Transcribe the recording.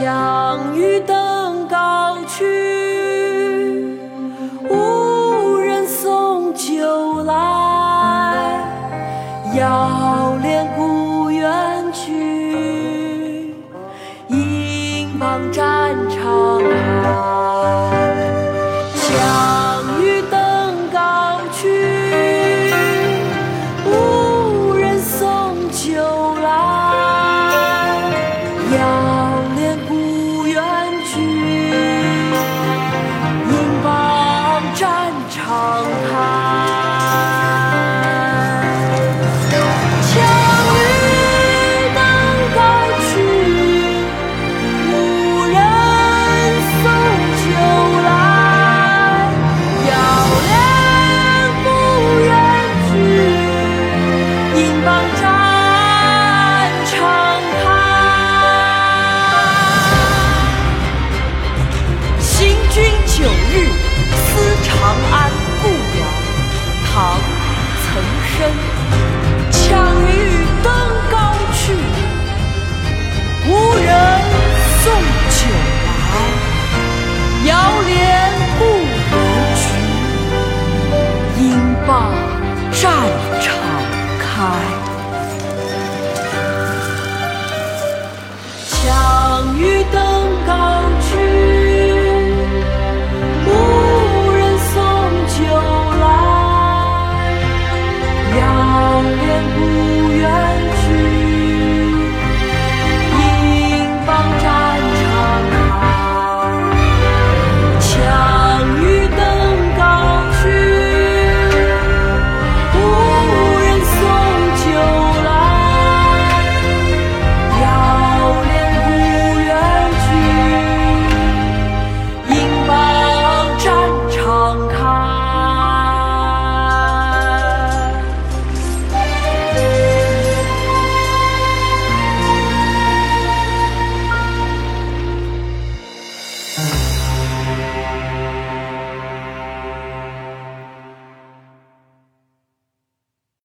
强欲登高去，无人送酒来。遥怜故园去，应傍战场。Bye.